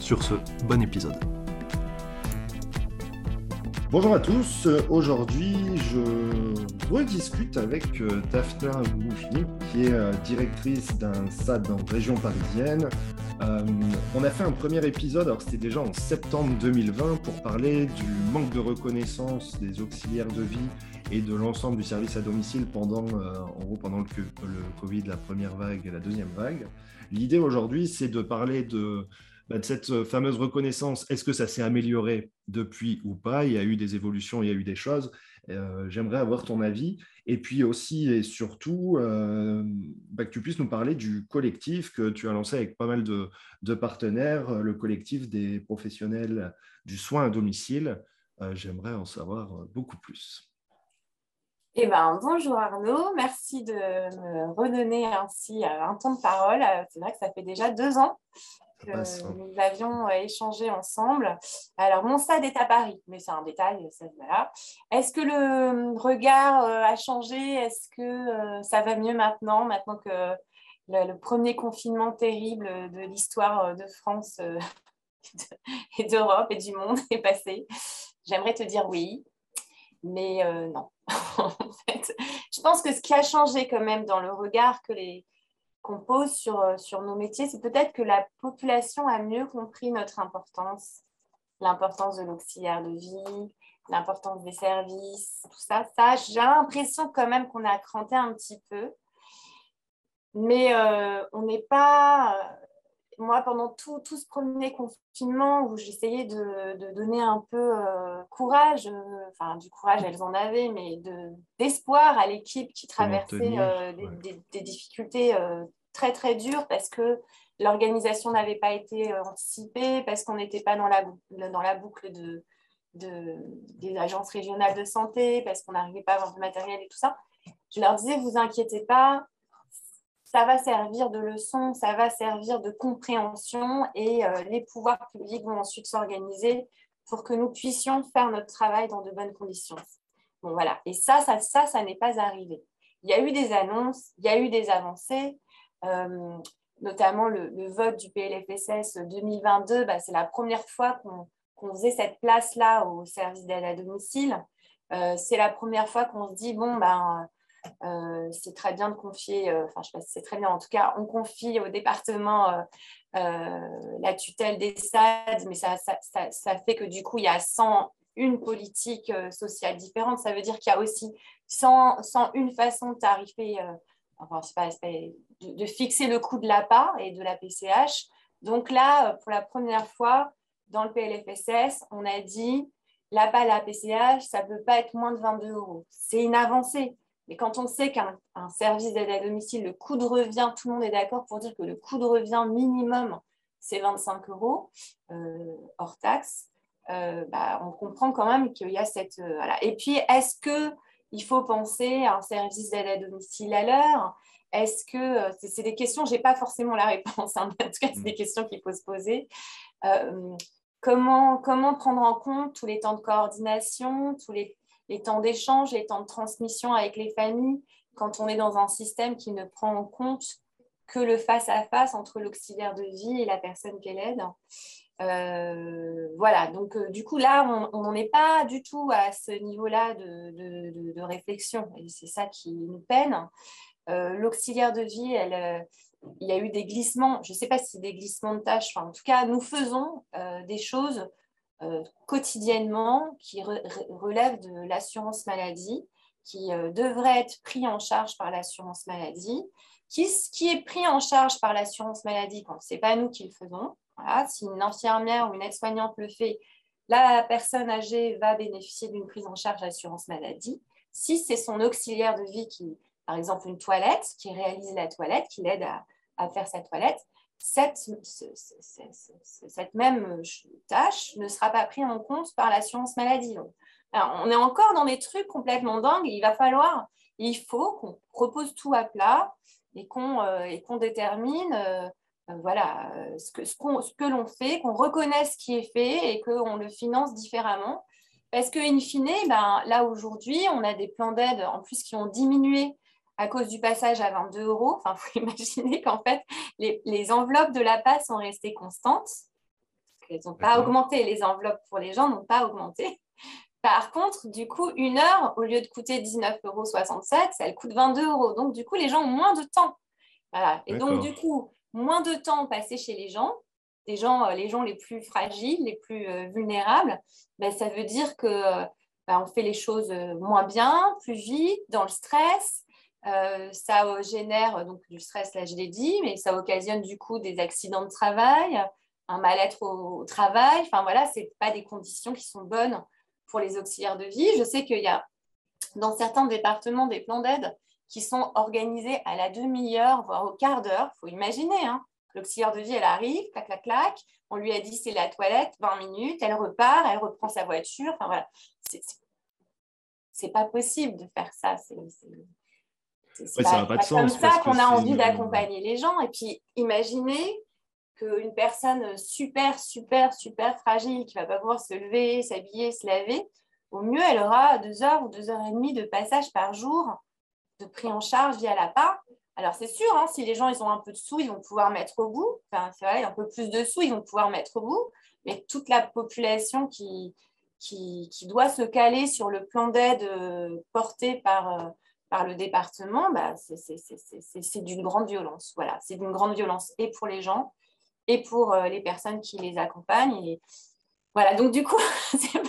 Sur ce, bon épisode. Bonjour à tous, aujourd'hui je rediscute avec euh, Daphna Moufni qui est euh, directrice d'un SAD en région parisienne. Euh, on a fait un premier épisode, alors c'était déjà en septembre 2020, pour parler du manque de reconnaissance des auxiliaires de vie et de l'ensemble du service à domicile pendant, en gros, pendant le Covid, la première vague et la deuxième vague. L'idée aujourd'hui, c'est de parler de bah, de cette euh, fameuse reconnaissance, est-ce que ça s'est amélioré depuis ou pas? Il y a eu des évolutions, il y a eu des choses. Euh, j'aimerais avoir ton avis. Et puis aussi et surtout, euh, bah, que tu puisses nous parler du collectif que tu as lancé avec pas mal de, partenaires, le collectif des professionnels du soin à domicile. J'aimerais en savoir beaucoup plus. Eh ben, bonjour Arnaud, merci de me redonner ainsi un temps de parole. C'est vrai que ça fait déjà deux ans hein. nous avions euh, échangé ensemble. Alors, mon stade est à Paris, mais c'est un détail. Voilà. Est-ce que le regard euh, a changé? Est-ce que euh, ça va mieux maintenant, maintenant que le, premier confinement terrible de l'histoire de France et d'Europe et du monde est passé? J'aimerais te dire oui, mais non. en fait, je pense que ce qui a changé quand même dans le regard que les, qu'on pose sur, euh, sur nos métiers, c'est peut-être que la population a mieux compris notre importance, l'importance de l'auxiliaire de vie, l'importance des services, tout ça. Ça, j'ai l'impression quand même qu'on a cranté un petit peu. Mais euh, on n'est pas. Euh, moi, pendant tout, tout, ce premier confinement où j'essayais de, de, donner un peu courage, enfin du courage, elles en avaient, mais d'espoir à l'équipe qui traversait des, des, difficultés très très dur parce que l'organisation n'avait pas été euh, anticipée, parce qu'on n'était pas dans la, dans la boucle de, de, des agences régionales de santé, parce qu'on n'arrivait pas à avoir du matériel et tout ça. Je leur disais, vous inquiétez pas, ça va servir de leçon, ça va servir de compréhension et euh, les pouvoirs publics vont ensuite s'organiser pour que nous puissions faire notre travail dans de bonnes conditions. Bon, voilà. Et ça, ça, ça, ça n'est pas arrivé. Il y a eu des annonces, il y a eu des avancées, notamment le, vote du PLFSS 2022, bah, c'est la première fois qu'on faisait cette place-là au service d'aide à domicile. Euh, c'est la première fois qu'on se dit, bon, ben, euh, c'est très bien de confier, enfin, je sais pas si c'est très bien, en tout cas, on confie au département la tutelle des SAD, mais ça, fait que du coup, il y a 101 politiques sociales différentes. Ça veut dire qu'il y a aussi 100, 101 façons de tarifer enfin, pas, de, fixer le coût de l'APA et de la PCH. Donc là, pour la première fois, dans le PLFSS, on a dit l'APA et la PCH, ça ne peut pas être moins de 22 euros. C'est une avancée. Mais quand on sait qu'un service d'aide à domicile, le coût de revient, tout le monde est d'accord pour dire que le coût de revient minimum, c'est 25 euros euh, hors taxe, euh, bah, on comprend quand même qu'il y a cette... Euh. Et puis, est-ce que il faut penser à un service d'aide à domicile à l'heure Est-ce que euh, c'est des questions, je n'ai pas forcément la réponse, hein, en tout cas, c'est des mm. questions qu'il faut se poser. Euh, comment, comment prendre en compte tous les temps de coordination, tous les, les temps d'échange, les temps de transmission avec les familles, quand on est dans un système qui ne prend en compte que le face-à-face entre l'auxiliaire de vie et la personne qu'elle aide euh, voilà, donc euh, du coup là, on n'en est pas du tout à ce niveau-là de, réflexion et c'est ça qui nous peine. Euh, l'auxiliaire de vie, elle, il y a eu des glissements, je ne sais pas si des glissements de tâches, en tout cas, nous faisons des choses quotidiennement qui relèvent de l'assurance maladie, qui devraient être pris en charge par l'assurance maladie, qui, qui est pris en charge par l'assurance maladie quand ce n'est pas nous qui le faisons si une infirmière ou une aide-soignante le fait, la personne âgée va bénéficier d'une prise en charge d'assurance maladie. Si c'est son auxiliaire de vie qui, par exemple, une toilette, qui réalise la toilette, qui l'aide à, faire sa toilette, cette, même tâche ne sera pas prise en compte par l'assurance maladie. on est encore dans des trucs complètement dingues. Il va falloir, il faut qu'on propose tout à plat et qu'on euh, détermine euh, voilà, ce que, ce, ce que l'on fait, qu'on reconnaisse ce qui est fait et qu'on le finance différemment. Parce qu'in fine, ben, là aujourd'hui, on a des plans d'aide en plus qui ont diminué à cause du passage à 22 euros. Enfin, il faut imaginer qu'en fait, les, enveloppes de la passe sont restées constantes. Elles n'ont pas augmenté. Les enveloppes pour les gens n'ont pas augmenté. Par contre, du coup, une heure, au lieu de coûter 19,67 euros, ça elle coûte 22 euros. Donc, du coup, les gens ont moins de temps. Et donc, du coup, moins de temps passé chez les gens, les gens, euh, les plus fragiles, les plus euh, vulnérables, ben, ça veut dire que ben, on fait les choses euh, moins bien, plus vite, dans le stress, euh, ça génère donc du stress, là je l'ai dit, mais ça occasionne du coup des accidents de travail, un mal-être au, travail. Enfin voilà, ce pas des conditions qui sont bonnes pour les auxiliaires de vie. Je sais qu'il y a dans certains départements des plans d'aide qui sont organisés à la demi-heure, voire au quart d'heure. Il faut imaginer, hein. l'auxiliaire de vie, elle arrive, clac, clac, clac. On lui a dit c'est la toilette, 20 minutes, elle repart, elle reprend sa voiture. Enfin voilà, c'est pas possible de faire ça. C'est pas, comme ça qu'on a envie d'accompagner les gens. Et puis, imaginez qu'une personne super, super, super fragile qui ne va pas pouvoir se lever, s'habiller, se laver, au mieux, elle aura deux heures ou deux heures et demie de passage par jour de pris en charge via la part. Alors, c'est sûr, hein, si les gens ils ont un peu de sous, ils vont pouvoir mettre au bout. Enfin, c'est vrai, un peu plus de sous, ils vont pouvoir mettre au bout. Mais toute la population qui, qui, qui doit se caler sur le plan d'aide euh, porté par, euh, par le département, bah, c'est d'une grande violence. Voilà, c'est d'une grande violence et pour les gens et pour euh, les personnes qui les accompagnent. Voilà, donc du coup, c'est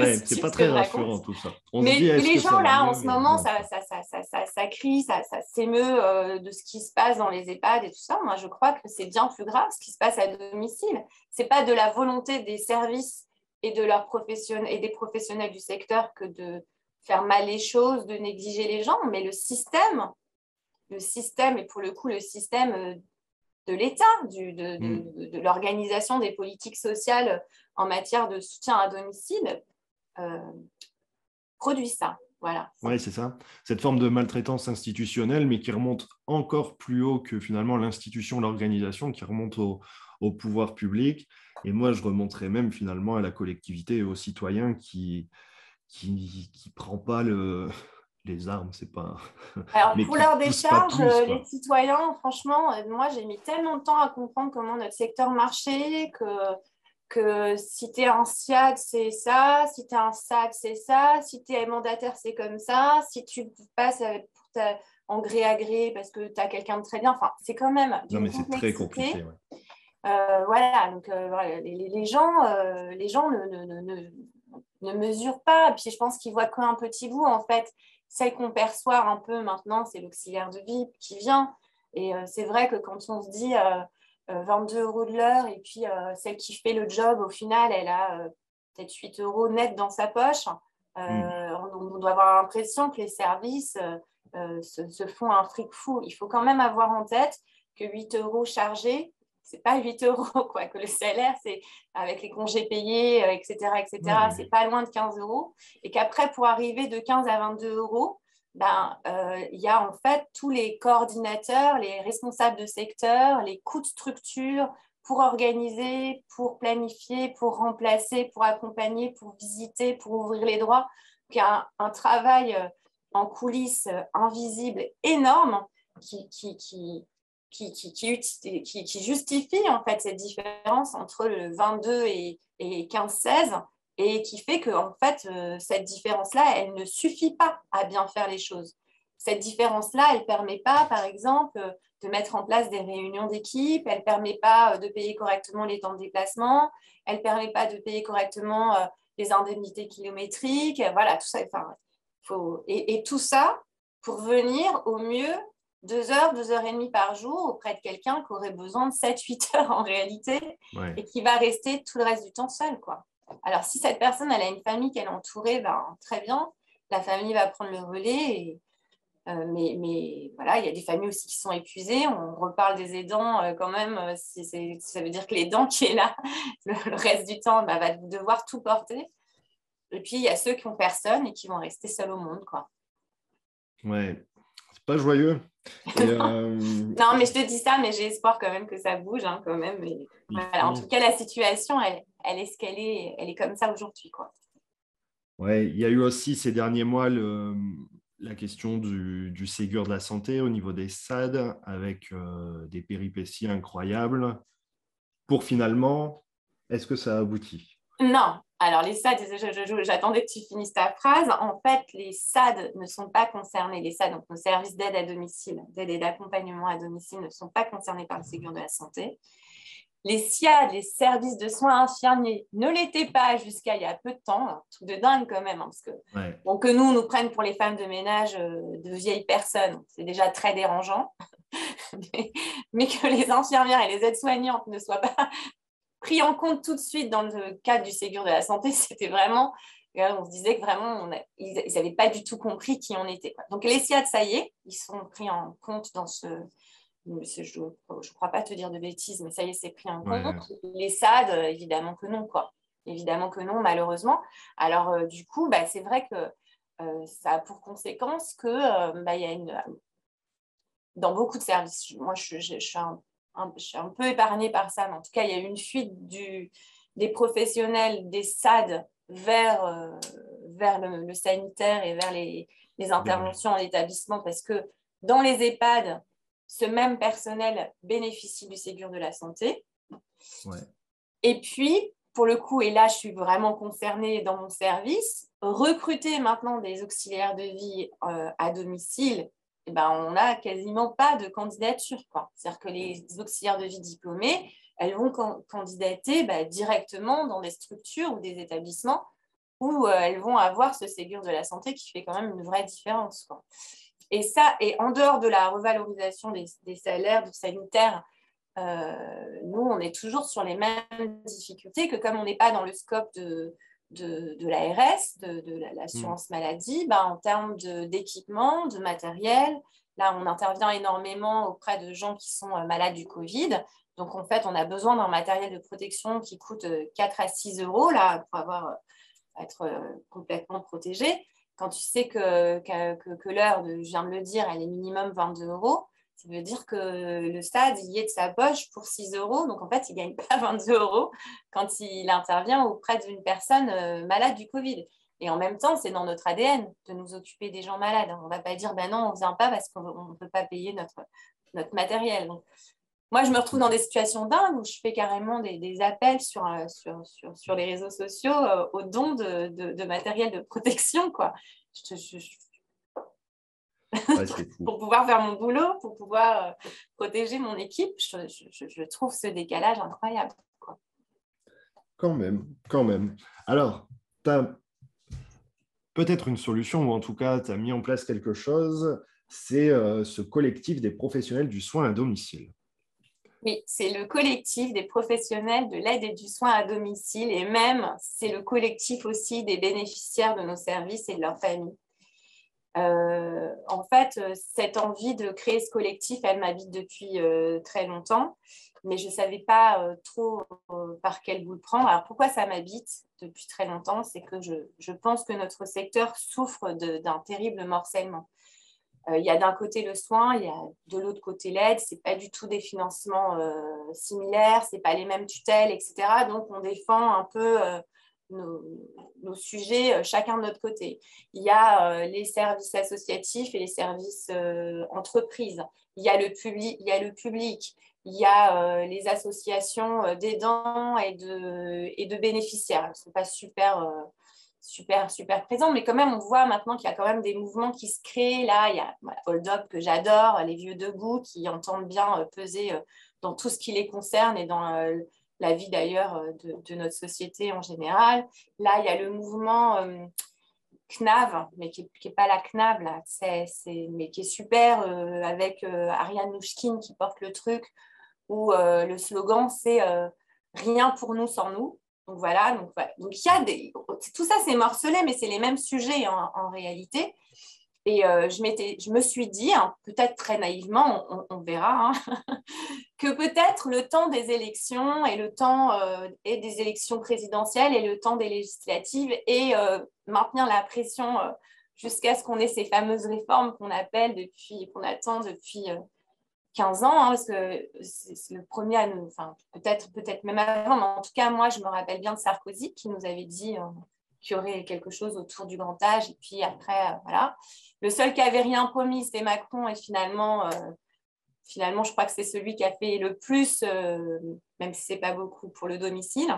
possible. c'est pas très rassurant tout ça. Mais les gens là, en ce moment, ça, ça, ça, ça, ça, crie, ça, s'émeut euh, de ce qui se passe dans les EHPAD et tout ça. Moi, je crois que c'est bien plus grave ce qui se passe à domicile. C'est pas de la volonté des services et de leurs professionnels et des professionnels du secteur que de faire mal les choses, de négliger les gens, mais le système, le système, et pour le coup le système euh, de l'État, de, mm. de, l'organisation des politiques sociales en matière de soutien à domicile, produit ça. Voilà. Oui, c'est ça. Cette forme de maltraitance institutionnelle, mais qui remonte encore plus haut que finalement l'institution, l'organisation, qui remonte au, au, pouvoir public. Et moi, je remonterais même finalement à la collectivité et aux citoyens qui, qui ne prend pas le, les armes, c'est pas. Alors, pour leur décharge, les citoyens, franchement, euh, moi, j'ai mis tellement de temps à comprendre comment notre secteur marchait que, que si tu es un SIAD, c'est ça, si tu es un SAD, c'est ça, si tu es mandataire, c'est comme ça, si tu passes pour ta, en gré à gré parce que tu as quelqu'un de très bien, enfin, c'est quand même. Non, mais c'est très compliqué. Euh, voilà, donc euh, les, gens, les gens ne, ne, ne ne mesure pas. Et puis je pense qu'ils voient qu'un petit bout. En fait, celle qu'on perçoit un peu maintenant, c'est l'auxiliaire de vie qui vient. Et euh, c'est vrai que quand on se dit 22 euh, euh, euros de l'heure et puis celle qui fait le job, au final, elle a peut-être 8 euros net dans sa poche, hmm. on, doit avoir l'impression que les services se, se, font un fric fou. Il faut quand même avoir en tête que 8 euros chargés, c'est pas 8 euros, quoi, que le salaire, c'est avec les congés payés, etc., euh, etc., c'est pas loin de 15 euros. Et qu'après, pour arriver de 15 à 22 euros, ben, euh, il y a en fait tous les coordinateurs, les responsables de secteur, les coûts de structure pour organiser, pour planifier, pour remplacer, pour accompagner, pour visiter, pour ouvrir les droits. Donc, il y a un, travail euh, en coulisses invisible énorme qui, qui, qui, qui, qui, justifie en fait cette différence entre le 22 et, 15-16 et qui fait que en fait euh, cette différence-là, elle ne suffit pas à bien faire les choses. Cette différence-là, elle ne permet pas, par exemple, de mettre en place des réunions d'équipe, elle ne permet pas euh, de payer correctement les temps de déplacement, elle ne permet pas de payer correctement euh, les indemnités kilométriques, voilà, tout ça. Enfin, faut... et, et tout ça pour venir au mieux deux heures, deux heures et demie par jour auprès de quelqu'un qui aurait besoin de 7-8 heures en réalité et qui va rester tout le reste du temps seul. Quoi. Alors, si cette personne elle a une famille qu'elle est entourée, ben, très bien, la famille va prendre le relais et, mais, mais, voilà, il y a des familles aussi qui sont épuisées. On reparle des aidants quand même. ça veut dire que l'aidant qui est là le, reste du temps bah, va devoir tout porter. Et puis, il y a ceux qui ont personne et qui vont rester seuls au monde. Quoi. Ouais, c'est pas joyeux. Euh, non, mais je te dis ça, mais j'ai espoir quand même que ça bouge, hein, quand même. En tout cas, la situation, elle, elle est ce qu'elle est, elle est comme ça aujourd'hui, quoi. Ouais, il y a eu aussi ces derniers mois le, la question du, du, Ségur de la santé au niveau des SAD, avec euh, des péripéties incroyables. Pour finalement, est-ce que ça a abouti? Non, alors, les SAD, j'attendais que tu finisses ta phrase. En fait, les SAD ne sont pas concernés. Les SAD, donc nos services d'aide à domicile, d'aide et d'accompagnement à domicile, ne sont pas concernés par le Ségur de la santé. Les SIAD, les services de soins infirmiers, ne l'étaient pas jusqu'à il y a peu de temps. Un truc de dingue quand même, hein, parce que, bon, que nous, on nous prenne pour les femmes de ménage euh, de vieilles personnes, c'est déjà très dérangeant. mais, que les infirmières et les aides-soignantes ne soient pas pris en compte tout de suite dans le cadre du Ségur de la santé, c'était vraiment, euh, on se disait que vraiment, ils n'avaient pas du tout compris qui on était. Donc les SIAD, ça y est, ils sont pris en compte dans ce... Je ne crois pas te dire de bêtises, mais ça y est, c'est pris en compte. Les SAD, euh, évidemment que non, quoi. Évidemment que non, malheureusement. Alors, euh, du coup, bah, c'est vrai que ça a pour conséquence que bah, y a une, dans beaucoup de services, moi je, je, je suis un je suis un peu épargnée par ça, mais en tout cas, il y a eu une fuite des professionnels des SAD vers, euh, vers le, sanitaire et vers les, interventions en établissement parce que dans les EHPAD, ce même personnel bénéficie du Ségur de la santé. Et puis, pour le coup, et là, je suis vraiment concernée dans mon service, recruter maintenant des auxiliaires de vie euh, à domicile eh ben, on n'a quasiment pas de candidature. C'est-à-dire que les auxiliaires de vie diplômés, elles vont candidater bah, directement dans des structures ou des établissements où euh, elles vont avoir ce Ségur de la santé qui fait quand même une vraie différence. Et ça, et en dehors de la revalorisation des, salaires du sanitaire, euh, nous, on est toujours sur les mêmes difficultés que comme on n'est pas dans le scope de, de, l'ARS, de, de l'assurance mm. maladie, bah, en termes d'équipement, de, matériel. Là, on intervient énormément auprès de gens qui sont euh, malades du Covid. Donc, en fait, on a besoin d'un matériel de protection qui coûte 4 euh, à 6 euros là, pour avoir, être complètement protégé. Quand tu sais que, que, l'heure, je viens de le dire, elle est minimum 22 euros, ça veut dire que le stade, y est de sa poche pour 6 euros. Donc, en fait, il ne gagne pas 22 euros quand il intervient auprès d'une personne euh, malade du Covid. Et en même temps, c'est dans notre ADN de nous occuper des gens malades. On ne va pas dire, ben non, on ne vient pas parce qu'on ne peut pas payer notre matériel. Moi, je me retrouve dans des situations dingues où je fais carrément des, appels sur, euh, sur, sur, sur, les réseaux sociaux euh, au don de, de, matériel de protection. Quoi. Je, je, pour pouvoir faire mon boulot, pour pouvoir euh, protéger mon équipe. Je, trouve ce décalage incroyable. Quand même, quand même. Alors, tu as peut-être une solution, ou en tout cas, tu as mis en place quelque chose, c'est euh, ce collectif des professionnels du soin à domicile. Oui, c'est le collectif des professionnels de l'aide et du soin à domicile, et même c'est le collectif aussi des bénéficiaires de nos services et de leurs familles. Euh, en fait, euh, cette envie de créer ce collectif, elle m'habite depuis euh, très longtemps, mais je ne savais pas trop par quel bout le prendre. Alors pourquoi ça m'habite depuis très longtemps C'est que je, je, pense que notre secteur souffre d'un terrible morcellement. Il y a d'un côté le soin, il y a de l'autre côté l'aide. Ce n'est pas du tout des financements similaires, ce n'est pas les mêmes tutelles, etc. Donc on défend un peu nos, sujets euh, chacun de notre côté. Il y a euh, les services associatifs et les services euh, entreprises. Il y a le public, il y a le public. Il y a les associations d'aidants et de, et de bénéficiaires. Elles ne sont pas super, super, super présentes, mais quand même, on voit maintenant qu'il y a quand même des mouvements qui se créent. Là, il y a Hold Up que j'adore, les vieux debout qui entendent bien peser dans tout ce qui les concerne et dans la vie d'ailleurs euh, de, notre société en général. Là, il y a le mouvement euh, CNAV, mais qui n'est pas la CNAV, là, mais qui est super, euh, avec Ariane Nouchkine qui porte le truc, où le slogan, c'est Rien pour nous sans nous. Donc voilà, donc, il y a des... tout ça, c'est morcelé, mais c'est les mêmes sujets en, réalité. Et euh, je, je, me suis dit, hein, peut-être très naïvement, on, verra, hein, que peut-être le temps des élections et le temps euh, et des élections présidentielles et le temps des législatives et euh, maintenir la pression jusqu'à ce qu'on ait ces fameuses réformes qu'on appelle depuis, qu'on attend depuis 15 ans, hein, parce que c'est le premier à nous, enfin peut-être peut-être même avant, mais en tout cas moi je me rappelle bien de Sarkozy qui nous avait dit qu'il y aurait quelque chose autour du grand âge et puis après voilà. Le seul qui avait rien promis, c'était Macron, et finalement, euh, finalement, je crois que c'est celui qui a fait le plus, euh, même si ce n'est pas beaucoup pour le domicile.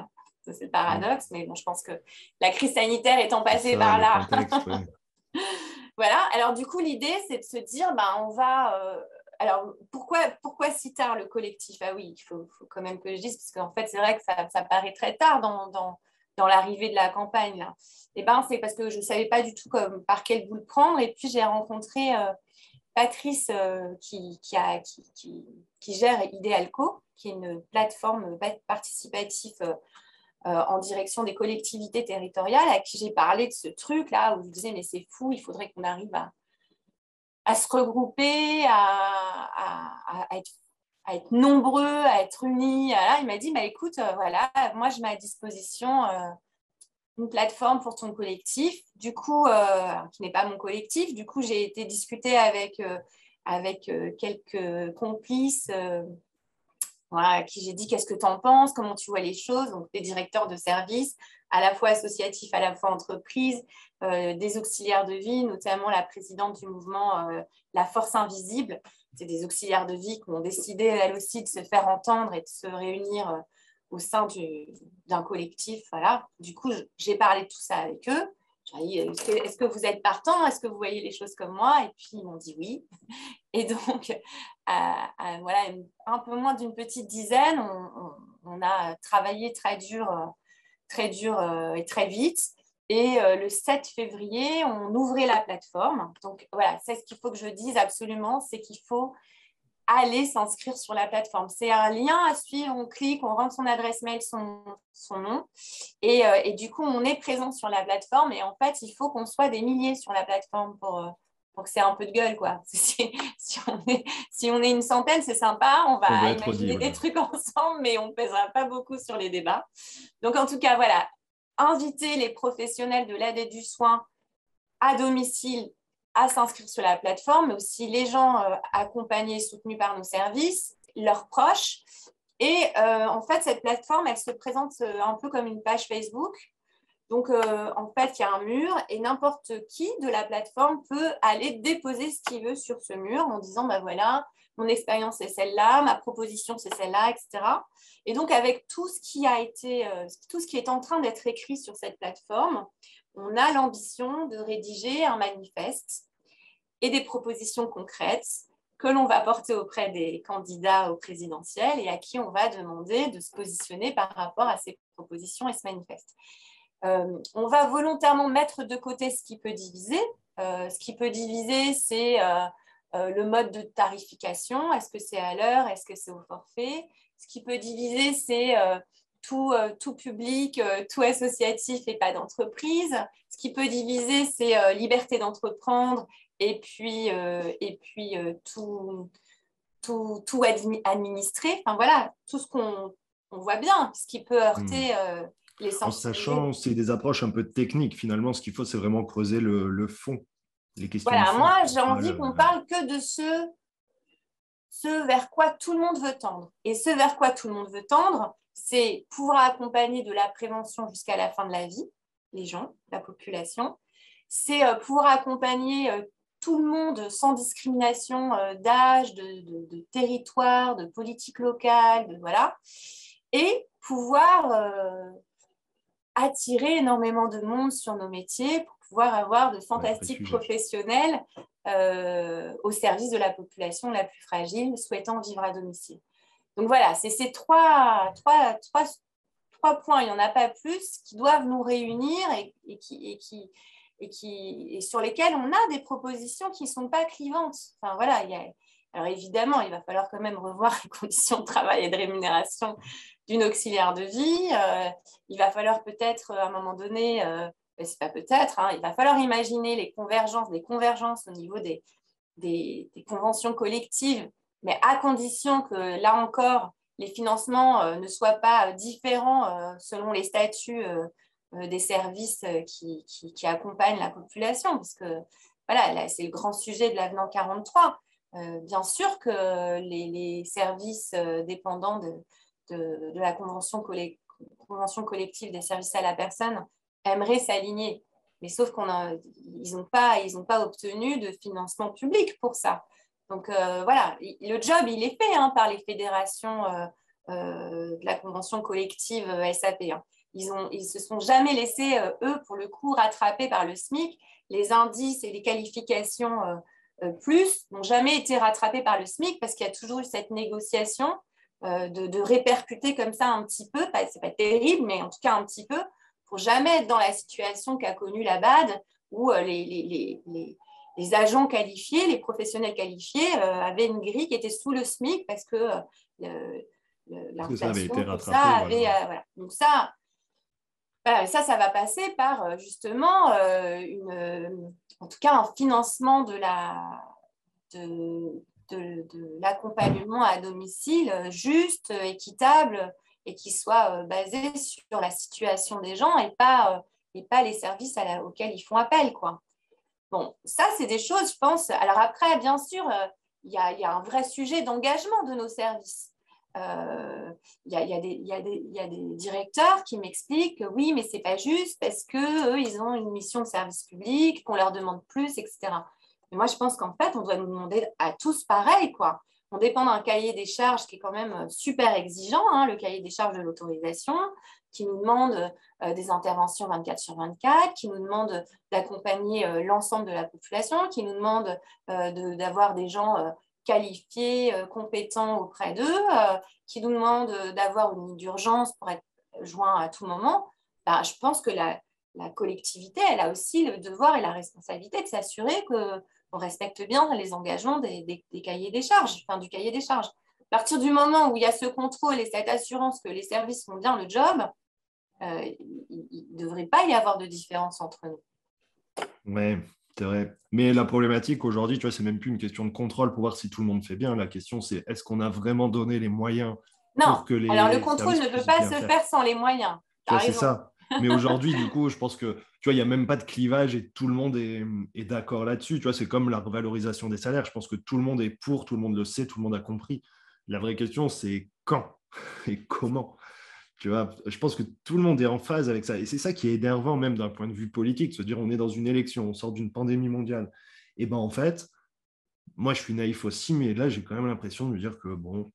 C'est le paradoxe, mais bon, je pense que la crise sanitaire étant passée par là. voilà. Alors, du coup, l'idée, c'est de se dire, ben, on va. Alors, pourquoi, si tard le collectif? Ah oui, il faut, quand même que je dise, parce qu'en fait, c'est vrai que ça, paraît très tard dans, l'arrivée de la campagne. Là. Et eh ben, c'est parce que je ne savais pas du tout par quel bout le prendre. Et puis, j'ai rencontré euh, Patrice euh, qui, gère Idealco, qui est une plateforme participative euh, en direction des collectivités territoriales, à qui j'ai parlé de ce truc-là, où je disais, mais c'est fou, il faudrait qu'on arrive à, à se regrouper, à, être nombreux, à être unis. il m'a dit, bah, écoute, euh, voilà, moi, je mets à disposition euh, une plateforme pour ton collectif, du coup, euh, qui n'est pas mon collectif. Du coup, j'ai été discuter avec, avec quelques complices à qui j'ai dit, qu'est-ce que tu en penses, comment tu vois les choses, donc des directeurs de services, à la fois associatifs, à la fois entreprises, des auxiliaires de vie, notamment la présidente du mouvement La Force Invisible, c'est des auxiliaires de vie qui ont décidé, elles aussi, de se faire entendre et de se réunir euh, au sein d'un collectif. Voilà. Du coup, j'ai parlé de tout ça avec eux. Dit, est-ce que, vous êtes partant Est-ce que vous voyez les choses comme moi? Et puis, ils m'ont dit oui. Et donc, voilà, un peu moins d'une petite dizaine, on, a travaillé très dur, euh, très dur euh, et très vite. Et euh, le 7 février, on ouvrait la plateforme. Donc voilà, c'est ce qu'il faut que je dise absolument, c'est qu'il faut aller s'inscrire sur la plateforme. C'est un lien à suivre, on clique, on rentre son adresse mail, son, nom, euh, et, du coup, on est présent sur la plateforme. Et en fait, il faut qu'on soit des milliers sur la plateforme pour, pour que c'est un peu de gueule. Quoi. Si, si, on est, si on est une centaine, c'est sympa, on va imaginer des trucs ensemble, mais on ne pèsera pas beaucoup sur les débats. Donc, en tout cas, voilà, inviter les professionnels de l'aide et du soin à domicile à s'inscrire sur la plateforme, mais aussi les gens euh, accompagnés, soutenus par nos services, leurs proches. Et euh, en fait, cette plateforme, elle se présente euh, un peu comme une page Facebook. Donc, en fait, il y a un mur et n'importe qui de la plateforme peut aller déposer ce qu'il veut sur ce mur en disant, ben voilà, mon expérience est celle-là, ma proposition c'est celle-là, etc. Et donc avec tout ce qui a été, euh, tout ce qui est en train d'être écrit sur cette plateforme, on a l'ambition de rédiger un manifeste et des propositions concrètes que l'on va porter auprès des candidats au présidentiel et à qui on va demander de se positionner par rapport à ces propositions et ce manifeste. Euh, on va volontairement mettre de côté ce qui peut diviser. Euh, ce qui peut diviser, c'est euh, le mode de tarification, est-ce que c'est à l'heure, est-ce que c'est au forfait? Ce qui peut diviser, c'est tout, tout, public, tout associatif et pas d'entreprise. Ce qui peut diviser, c'est liberté d'entreprendre et puis, et puis tout, tout, tout administré. Enfin voilà, tout ce qu'on on voit bien, ce qui peut heurter hmm. Les. En sachant, c'est des approches un peu techniques. Finalement, ce qu'il faut, c'est vraiment creuser le, le fond voilà, moi j'ai envie qu'on parle que de ce, ce vers quoi tout le monde veut tendre. Et ce vers quoi tout le monde veut tendre, c'est pouvoir accompagner de la prévention jusqu'à la fin de la vie, les gens, la population. C'est euh, pouvoir accompagner euh, tout le monde sans discrimination euh, d'âge, de, territoire, de politique locale, de, voilà. Et pouvoir attirer énormément de monde sur nos métiers pouvoir avoir de fantastiques professionnels euh, au service de la population la plus fragile souhaitant vivre à domicile. Donc voilà, c'est ces trois, trois, trois, trois, points, il n'y en a pas plus, qui doivent nous réunir et, et qui, et, qui, et, qui, et sur lesquels on a des propositions qui ne sont pas clivantes. Enfin voilà, il y a, alors évidemment, il va falloir quand même revoir les conditions de travail et de rémunération d'une auxiliaire de vie. Euh, il va falloir peut-être à un moment donné euh, c'est pas peut-être, hein, il va falloir imaginer les convergences, des convergences au niveau des, conventions collectives, mais à condition que, là encore, les financements euh, ne soient pas différents euh, selon les statuts des services qui, qui, accompagnent la population, parce que voilà, c'est le grand sujet de l'avenant 43. Bien sûr que les, services dépendants de, la convention collective des services à la personne aimerait s'aligner. Mais sauf qu'ils n'ont pas, obtenu de financement public pour ça. Donc euh, voilà, le job, il est fait hein, par les fédérations euh, euh, de la convention collective SAP. Hein. Ils ne ils se sont jamais laissés, eux, pour le coup, rattraper par le SMIC. Les indices et les qualifications plus n'ont jamais été rattrapés par le SMIC parce qu'il y a toujours eu cette négociation euh, de, répercuter comme ça un petit peu, c'est pas terrible, mais en tout cas un petit peu, pour jamais être dans la situation qu'a connue la BAD, où euh, les, les, agents qualifiés, les professionnels qualifiés euh, avaient une grille qui était sous le SMIC parce que l'inflation, ça été rattrapé. Ça avait, Donc ça, ça, ça va passer par justement une, en tout cas un financement de la, de, de, l'accompagnement à domicile juste, équitable et qui soit euh, basé sur la situation des gens et pas, euh, et pas les services auxquels ils font appel. Quoi. Bon, ça, c'est des choses, je pense. Alors après, bien sûr, euh, il y, a, un vrai sujet d'engagement de nos services. Il y, a, des directeurs qui m'expliquent que oui, mais c'est pas juste parce qu'eux, ils ont une mission de service public, qu'on leur demande plus, etc moi, je pense qu'en fait, on doit nous demander à tous pareil, quoi. On dépend d'un cahier des charges qui est quand même euh, super exigeant, hein, le cahier des charges de l'autorisation, qui nous demande euh, des interventions 24 sur 24, qui nous demande d'accompagner euh, l'ensemble de la population, qui nous demande d'avoir des gens qualifiés, compétents auprès d'eux, qui nous demande d'avoir une ligne d'urgence pour être joint à tout moment. Bah, je pense que la, collectivité, elle a aussi le devoir et la responsabilité de s'assurer que on respecte bien les engagements des, cahiers des charges, enfin du cahier des charges. À partir du moment où il y a ce contrôle et cette assurance que les services font bien le job, euh, il ne devrait pas y avoir de différence entre nous. Oui, c'est vrai. Mais la problématique aujourd'hui, tu vois, c'est même plus une question de contrôle pour voir si tout le monde fait bien. La question, c'est est-ce qu'on a vraiment donné les moyens non. pour que les. Alors, le contrôle ne peut pas se faire. sans les moyens. C'est ça. Mais aujourd'hui, du coup, je pense que tu vois, il n'y a même pas de clivage et tout le monde est, d'accord là-dessus. Tu vois, c'est comme la revalorisation des salaires. Je pense que tout le monde est pour, tout le monde le sait, tout le monde a compris. La vraie question, c'est quand et comment. Tu vois, je pense que tout le monde est en phase avec ça. Et c'est ça qui est énervant, même d'un point de vue politique, se dire on est dans une élection, on sort d'une pandémie mondiale. Et ben en fait, moi je suis naïf aussi, mais là j'ai quand même l'impression de me dire que bon,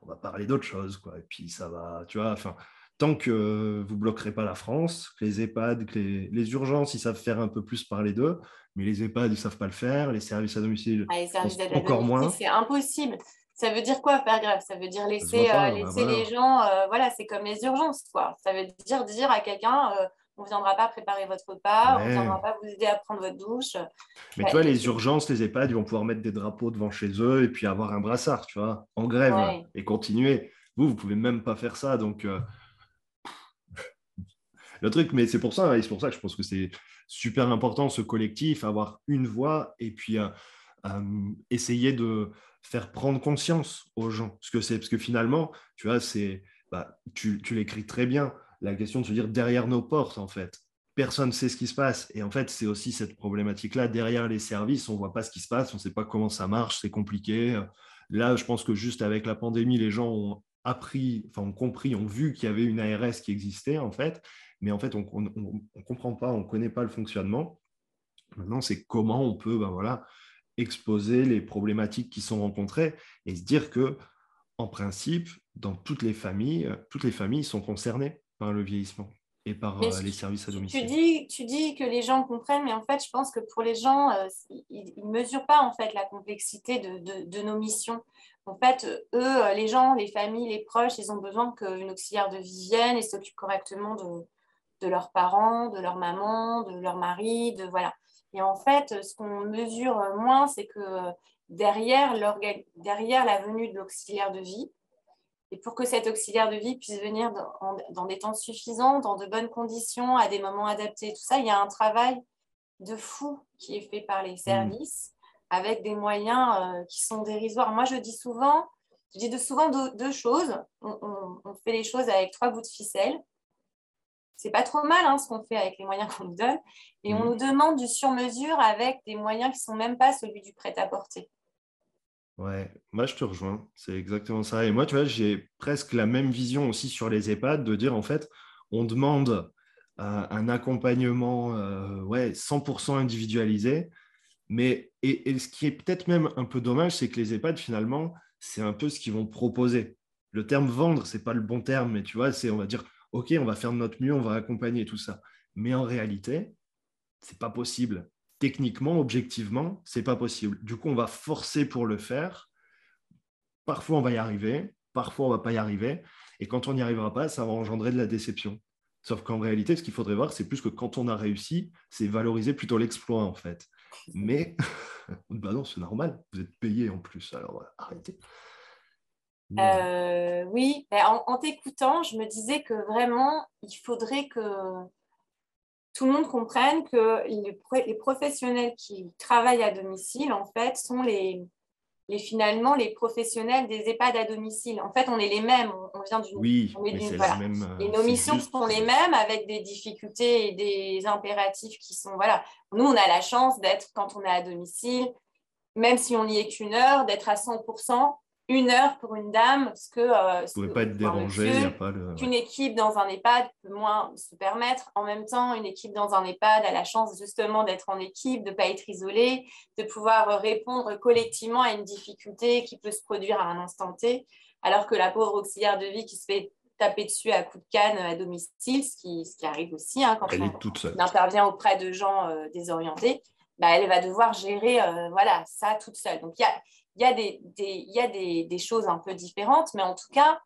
on va parler d'autre chose, quoi. Et puis ça va, tu vois, enfin, tant que vous ne bloquerez pas la France, que les EHPAD, que les, urgences, ils savent faire un peu plus par les deux, mais les EHPAD, ils ne savent pas le faire, les services à domicile, ah, encore moins. C'est impossible. Ça veut dire quoi faire grève? Ça veut dire laisser, euh, laisser les gens, euh, voilà, c'est comme les urgences, quoi. Ça veut dire dire à quelqu'un, euh, on ne viendra pas préparer votre repas, on ne viendra pas vous aider à prendre votre douche. Mais tu vois, les urgences, les EHPAD, ils vont pouvoir mettre des drapeaux devant chez eux et puis avoir un brassard, tu vois, en grève et continuer. Vous, vous ne pouvez même pas faire ça, donc le truc, mais c'est pour ça, et c'est pour ça que je pense que c'est super important ce collectif, avoir une voix et puis essayer de faire prendre conscience aux gens. Ce que c'est, parce que finalement, tu vois, c'est, bah, tu, tu l'écris très bien. La question de se dire derrière nos portes, en fait, personne ne sait ce qui se passe. Et en fait, c'est aussi cette problématique-là. Derrière les services, on ne voit pas ce qui se passe, on ne sait pas comment ça marche, c'est compliqué. Là, je pense que juste avec la pandémie, les gens ont appris, enfin, ont compris, ont vu qu'il y avait une ARS qui existait, en fait mais en fait, on ne comprend pas, on ne connaît pas le fonctionnement. Maintenant, c'est comment on peut ben voilà, exposer les problématiques qui sont rencontrées et se dire que, en principe, dans toutes les familles, euh, toutes les familles sont concernées par le vieillissement et par euh, les services à domicile. Tu dis, tu dis que les gens comprennent, mais en fait, je pense que pour les gens, euh, ils ne mesurent pas en fait la complexité de, de, de, nos missions. En fait, eux, les gens, les familles, les proches, ils ont besoin qu'une auxiliaire de vie vienne et s'occupe correctement de, de leurs parents, de leur maman, de leur mari, de voilà. Et en fait, ce qu'on mesure moins, c'est que derrière, derrière la venue de l'auxiliaire de vie, Et pour que cet auxiliaire de vie puisse venir dans, des temps suffisants, dans de bonnes conditions, à des moments adaptés, tout ça, il y a un travail de fou qui est fait par les mmh. services avec des moyens euh, qui sont dérisoires. Moi, je dis souvent, je dis de souvent deux, choses. On, fait les choses avec trois bouts de ficelle. C'est pas trop mal hein, ce qu'on fait avec les moyens qu'on nous donne. Et on mmh. nous demande du sur-mesure avec des moyens qui sont même pas celui du prêt-à-porter. Ouais, moi je te rejoins, c'est exactement ça. Et moi, tu vois, j'ai presque la même vision aussi sur les EHPAD de dire en fait, on demande euh, un accompagnement euh, ouais, 100% individualisé. Mais et, ce qui est peut-être même un peu dommage, c'est que les EHPAD, finalement, c'est un peu ce qu'ils vont proposer. Le terme vendre, c'est pas le bon terme, mais tu vois, c'est on va dire, OK, on va faire de notre mieux, on va accompagner tout ça. Mais en réalité, c'est pas possible techniquement, objectivement, c'est pas possible. Du coup, on va forcer pour le faire. Parfois, on va y arriver, parfois, on va pas y arriver. Et quand on n'y arrivera pas, ça va engendrer de la déception. Sauf qu'en réalité, ce qu'il faudrait voir, c'est plus que quand on a réussi, c'est valoriser plutôt l'exploit, en fait. Mais, bah non, c'est normal, vous êtes payé en plus, alors arrêtez. Euh, oui, en, en t'écoutant, je me disais que vraiment, il faudrait que tout le monde comprenne que les, professionnels qui travaillent à domicile, en fait, sont les, les, finalement les professionnels des EHPAD à domicile. En fait, on est les mêmes. On, vient d'une. Oui, et nos missions sont les mêmes avec des difficultés et des impératifs qui sont. Voilà. Nous, on a la chance d'être, quand on est à domicile, même si on n'y est qu'une heure, d'être à 100% une heure pour une dame, ce que. Euh, ne pouvez pas être dérangé, il n'y a pas le. Qu'une équipe dans un EHPAD peut moins se permettre. En même temps, une équipe dans un EHPAD a la chance justement d'être en équipe, de ne pas être isolée, de pouvoir répondre collectivement à une difficulté qui peut se produire à un instant T, alors que la pauvre auxiliaire de vie qui se fait taper dessus à coups de canne à domicile, ce qui, ce qui arrive aussi hein, quand on, intervient auprès de gens euh, désorientés, bah, elle va devoir gérer euh, voilà, ça toute seule. Donc il y a il y a, des, y a des, choses un peu différentes, mais en tout cas,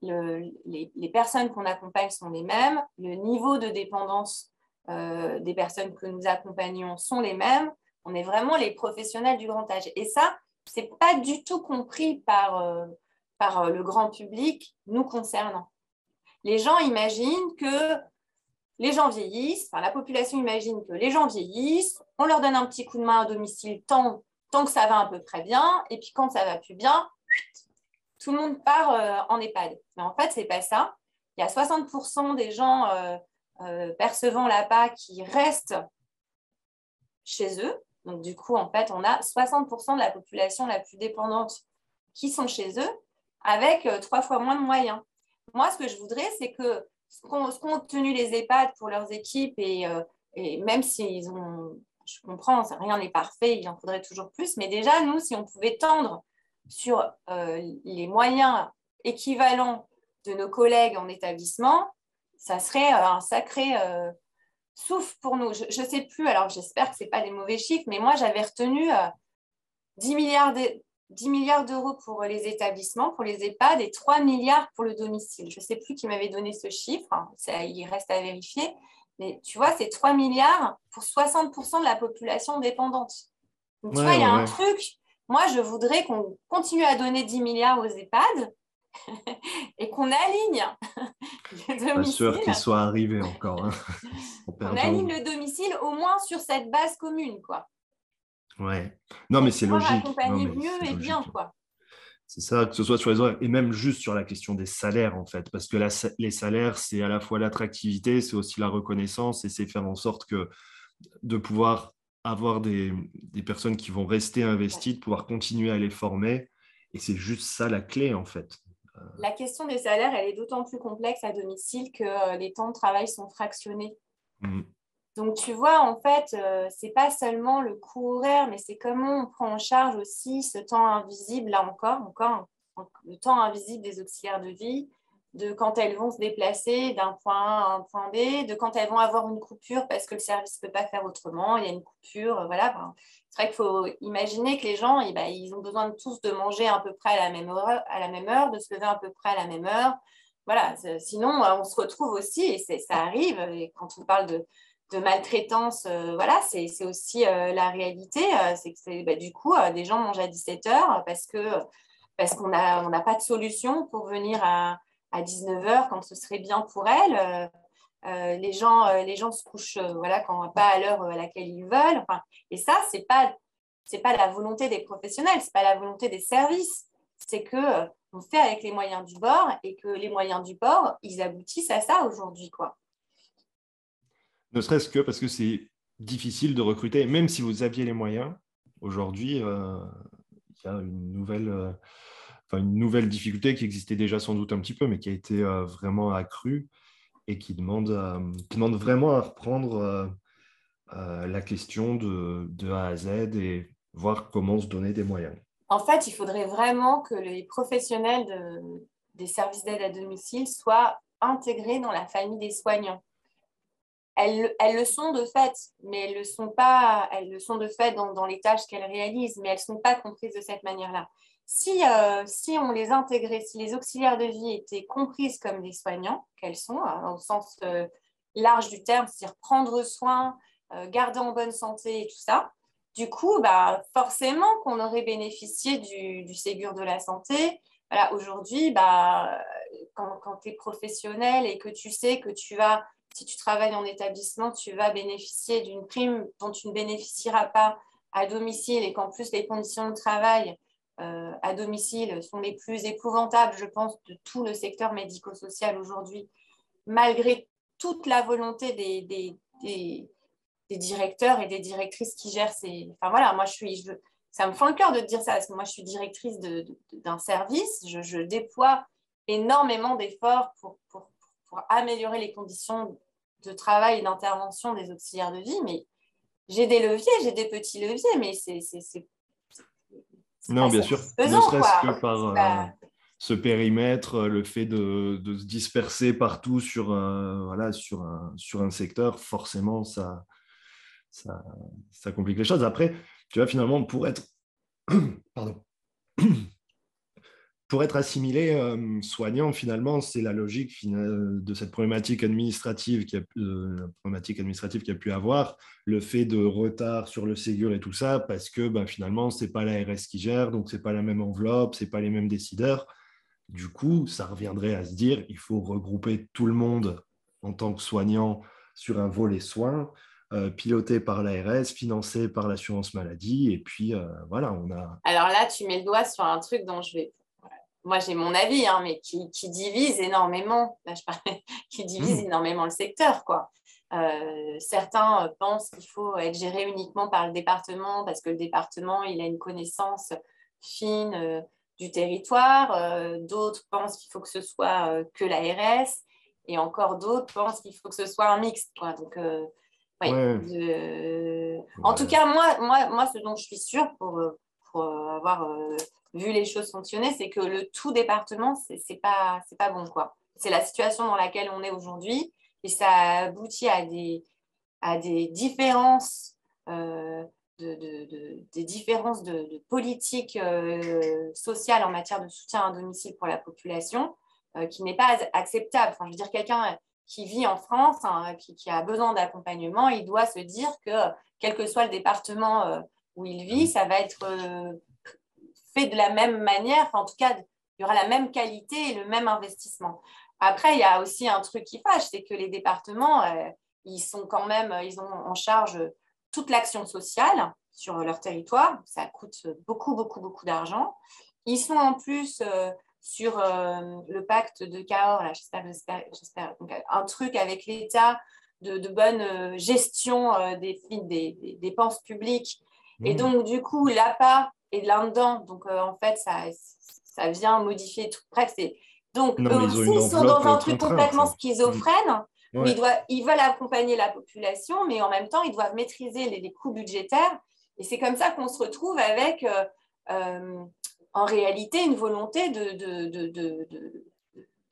les, personnes qu'on accompagne sont les mêmes, le niveau de dépendance euh, des personnes que nous accompagnons sont les mêmes. On est vraiment les professionnels du grand âge. Et ça, ce n'est pas du tout compris par, euh, par euh, le grand public nous concernant. Les gens imaginent que les gens vieillissent, la population imagine que les gens vieillissent, on leur donne un petit coup de main à domicile tant tant que ça va à peu près bien. Et puis quand ça va plus bien, tout le monde part euh, en EHPAD. Mais en fait, ce n'est pas ça. Il y a 60% des gens euh, euh, percevant l'APA qui restent chez eux. Donc, du coup, en fait, on a 60% de la population la plus dépendante qui sont chez eux avec trois fois moins de moyens. Moi, ce que je voudrais, c'est que ce qu'ont obtenu les EHPAD pour leurs équipes, et, et même s'ils ont je comprends, rien n'est parfait, il en faudrait toujours plus. Mais déjà, nous, si on pouvait tendre sur euh, les moyens équivalents de nos collègues en établissement, ça serait euh, un sacré euh, souffle pour nous. Je ne sais plus, alors j'espère que ce n'est pas des mauvais chiffres, mais moi, j'avais retenu 10 milliards d'euros pour les établissements, pour les EHPAD et 3 milliards pour le domicile. Je ne sais plus qui m'avait donné ce chiffre, hein, il reste à vérifier. Mais tu vois, c'est 3 milliards pour 60% de la population dépendante. Donc, tu vois, il y a un truc. Moi, je voudrais qu'on continue à donner 10 milliards aux EHPAD et qu'on aligne le domicile. Pas sûr qu'il soit arrivé encore. Hein. on aligne le domicile au moins sur cette base commune, quoi. Ouais. Non, mais c'est logique. accompagner mieux et bien, quoi. C'est ça, que ce soit sur les horaires et même juste sur la question des salaires, en fait. Parce que les salaires, c'est à la fois l'attractivité, c'est aussi la reconnaissance et c'est faire en sorte que de pouvoir avoir des, personnes qui vont rester investies, de pouvoir continuer à les former. Et c'est juste ça la clé, en fait. Euh, la question des salaires, elle est d'autant plus complexe à domicile que euh, les temps de travail sont fractionnés. Mmh. Donc, tu vois, en fait, euh, ce n'est pas seulement le coût horaire, mais c'est comment on prend en charge aussi ce temps invisible, là encore, encore le temps invisible des auxiliaires de vie, de quand elles vont se déplacer d'un point A à un point B, de quand elles vont avoir une coupure parce que le service ne peut pas faire autrement, il y a une coupure, voilà. c'est vrai qu'il faut imaginer que les gens, eh ben, ils ont besoin de tous de manger à peu près à la même heure, de se lever à peu près à la même heure. Voilà, sinon, on se retrouve aussi, et ça arrive, et quand on parle de, de maltraitance, euh, voilà, c'est aussi euh, la réalité. Euh, c'est que bah, du coup, des gens mangent à 17 heures parce que parce qu'on n'a pas de solution pour venir à, à 19h quand ce serait bien pour elle. Euh, les, gens, les gens se couchent voilà, quand, pas à l'heure à laquelle ils veulent. et ça, ce n'est pas, pas la volonté des professionnels, ce n'est pas la volonté des services. C'est que on fait avec les moyens du bord et que les moyens du bord, ils aboutissent à ça aujourd'hui. Ne serait-ce que parce que c'est difficile de recruter, même si vous aviez les moyens. Aujourd'hui, il y a une nouvelle, une nouvelle difficulté qui existait déjà sans doute un petit peu, mais qui a été vraiment accrue et qui demande, euh, vraiment à reprendre euh, euh, la question de, A à Z et voir comment se donner des moyens. En fait, il faudrait vraiment que les professionnels de, des services d'aide à domicile soient intégrés dans la famille des soignants. Elles, le sont de fait, mais elles le sont pas. Elles le sont de fait dans, dans les tâches qu'elles réalisent, mais elles ne sont pas comprises de cette manière-là. Si, euh, si on les intégrait, si les auxiliaires de vie étaient comprises comme des soignants, qu'elles sont, hein, au sens euh, large du terme, c'est-à-dire prendre soin, euh, garder en bonne santé et tout ça, du coup, bah, forcément qu'on aurait bénéficié du, Ségur de la santé. Voilà, Aujourd'hui, bah, quand, quand tu es professionnel et que tu sais que tu vas, si tu travailles en établissement, tu vas bénéficier d'une prime dont tu ne bénéficieras pas à domicile et qu'en plus les conditions de travail euh, à domicile sont les plus épouvantables, je pense, de tout le secteur médico-social aujourd'hui, malgré toute la volonté des, des, directeurs et des directrices qui gèrent ces... Enfin voilà, moi je suis... Je... Ça me fend le cœur de te dire ça, parce que moi je suis directrice d'un service, je, déploie énormément d'efforts pour, pour, pour, améliorer les conditions de travail et d'intervention des auxiliaires de vie, mais j'ai des leviers, j'ai des petits leviers, mais c'est non, bien sûr. ne serait-ce que par euh, ce périmètre, euh, le fait de, se disperser partout sur, un, voilà, sur, un, sur un secteur, forcément, ça, ça, ça complique les choses. Après, tu vois, finalement, pour être. Pardon pour être assimilé euh, soignant, finalement, c'est la logique de cette problématique administrative qui a, euh, problématique administrative qui a pu avoir, le fait de retard sur le Ségur et tout ça, parce que ben, finalement, ce n'est pas l'ARS qui gère, donc ce n'est pas la même enveloppe, ce n'est pas les mêmes décideurs. Du coup, ça reviendrait à se dire, il faut regrouper tout le monde en tant que soignant sur un volet soins, euh, piloté par l'ARS, financé par l'assurance maladie, et puis voilà, on a... Alors là, tu mets le doigt sur un truc dont je vais moi j'ai mon avis, hein, mais qui, divise énormément, là je parlais, qui divise mmh. énormément le secteur. Quoi. Euh, certains euh, pensent qu'il faut être géré uniquement par le département parce que le département il a une connaissance fine euh, du territoire. d'autres pensent qu'il faut que ce soit que l'ARS et encore d'autres pensent qu'il faut que ce soit un mixte. Quoi. Donc, En tout cas, moi, moi, moi, ce dont je suis sûre pour, pour avoir vu les choses fonctionner, c'est que le tout département, c'est pas, pas bon. C'est la situation dans laquelle on est aujourd'hui et ça aboutit à des, à des différences. Euh, de, des différences de, politique euh, sociale en matière de soutien à domicile pour la population euh, qui n'est pas acceptable. Enfin, je veux dire, quelqu'un qui vit en France, hein, qui, a besoin d'accompagnement, il doit se dire que quel que soit le département où il vit, ça va être de la même manière, en tout cas, il y aura la même qualité et le même investissement. Après, il y a aussi un truc qui fâche, c'est que les départements, euh, ils sont quand même, ils ont en charge toute l'action sociale sur leur territoire. Ça coûte beaucoup, beaucoup, beaucoup d'argent. Ils sont en plus euh, sur euh, le pacte de Cahors, j'espère, j'espère, un truc avec l'État de, de, bonne gestion des, des, dépenses publiques. Et mmh. donc, du coup, l'APA et là-dedans. Donc, euh, en fait, ça, ça vient modifier tout. Bref, c'est. Donc, eux aussi ils sont dans un truc complètement schizophrène. Où ils, doivent, ils veulent accompagner la population, mais en même temps, ils doivent maîtriser les, coûts budgétaires. Et c'est comme ça qu'on se retrouve avec, euh, euh, en réalité, une volonté de, de, de,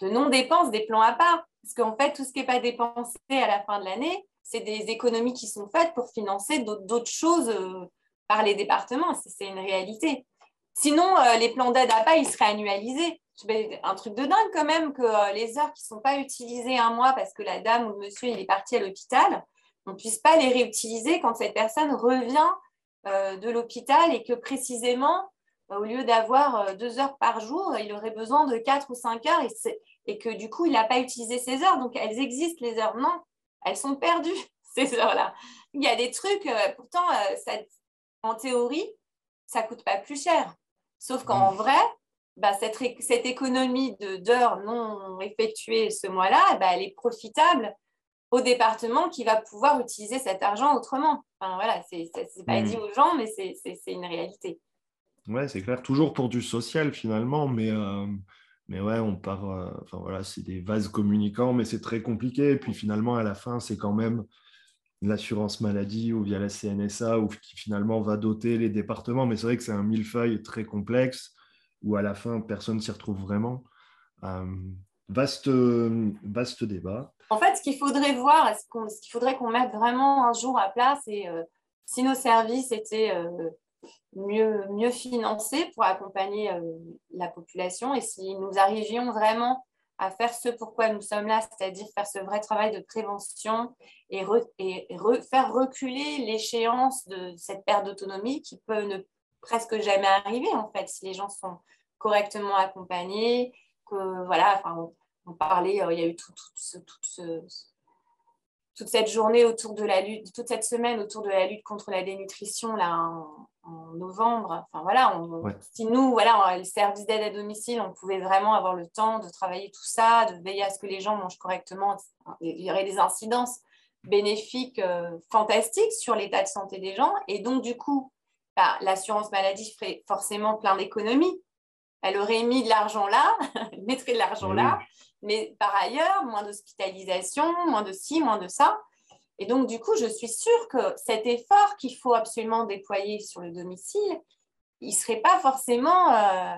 de non-dépense des plans à part. Parce qu'en fait, tout ce qui n'est pas dépensé à la fin de l'année, c'est des économies qui sont faites pour financer d'autres choses par les départements, c'est une réalité. Sinon, euh, les plans d'aide à pas, ils seraient annualisés. Un truc de dingue quand même que euh, les heures qui ne sont pas utilisées un mois parce que la dame ou le monsieur est parti à l'hôpital, on ne puisse pas les réutiliser quand cette personne revient euh, de l'hôpital et que précisément au lieu d'avoir deux heures par jour, il aurait besoin de quatre ou cinq heures et, que du coup, il n'a pas utilisé ces heures. Donc, elles existent, les heures. Non, elles sont perdues, ces heures-là. Il y a des trucs, pourtant, en théorie, ça coûte pas plus cher. Sauf qu'en mmh. vrai, bah, cette, cette, économie d'heures non effectuées ce mois-là, bah, elle est profitable au département qui va pouvoir utiliser cet argent autrement. Enfin, voilà, c'est pas mmh. dit aux gens, mais c'est une réalité. Ouais, c'est clair. Toujours pour du social finalement, mais, euh, mais ouais, on part. Euh, enfin voilà, c'est des vases communicants, mais c'est très compliqué. Et puis finalement, à la fin, c'est quand même l'assurance maladie ou via la CNSA ou qui finalement va doter les départements. Mais c'est vrai que c'est un millefeuille très complexe où à la fin, personne ne s'y retrouve vraiment. Euh, vaste, vaste débat. En fait, ce qu'il faudrait voir, ce qu'il faudrait qu'on mette vraiment un jour à plat, c'est euh, si nos services étaient euh, mieux, mieux financés pour accompagner la population et si nous arrivions vraiment à faire ce pourquoi nous sommes là, c'est-à-dire faire ce vrai travail de prévention et, faire reculer l'échéance de cette perte d'autonomie qui peut ne presque jamais arriver en fait si les gens sont correctement accompagnés, voilà, enfin, on, parlait, euh, il y a eu tout, toute cette journée autour de la lutte, toute cette semaine autour de la lutte contre la dénutrition là en, novembre. Enfin voilà, si nous, voilà, le service d'aide à domicile, on pouvait vraiment avoir le temps de travailler tout ça, de veiller à ce que les gens mangent correctement. Il y aurait des incidences bénéfiques euh, fantastiques sur l'état de santé des gens. Et donc, du coup, bah, l'assurance maladie ferait forcément plein d'économies. Elle aurait mis de l'argent là, elle mettrait de l'argent là, mais par ailleurs, moins d'hospitalisation, moins de ci, moins de ça. Et donc, du coup, je suis sûre que cet effort qu'il faut absolument déployer sur le domicile, il ne serait pas forcément, euh,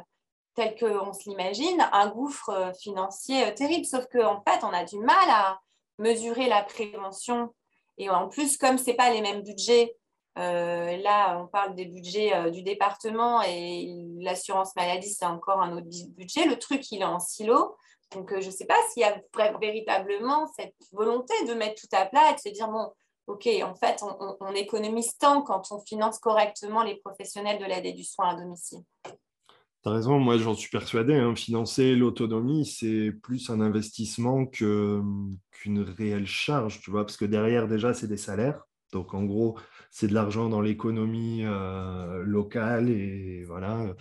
tel qu'on se l'imagine, un gouffre euh, financier euh, terrible. Sauf qu'en fait, on a du mal à mesurer la prévention. Et en plus, comme ce n'est pas les mêmes budgets, là, on parle des budgets du département et l'assurance maladie, c'est encore un autre budget. Le truc, il est en silo. Donc, euh, je ne sais pas s'il y a véritablement cette volonté de mettre tout à plat et de se dire, bon, OK, en fait, on, économise tant quand on finance correctement les professionnels de l'aide et du soin à domicile. Tu as raison, moi j'en suis persuadé. Hein. financer l'autonomie, c'est plus un investissement qu'une réelle charge, tu vois, parce que derrière, déjà, c'est des salaires. Donc, en gros, c'est de l'argent dans l'économie euh, locale et voilà.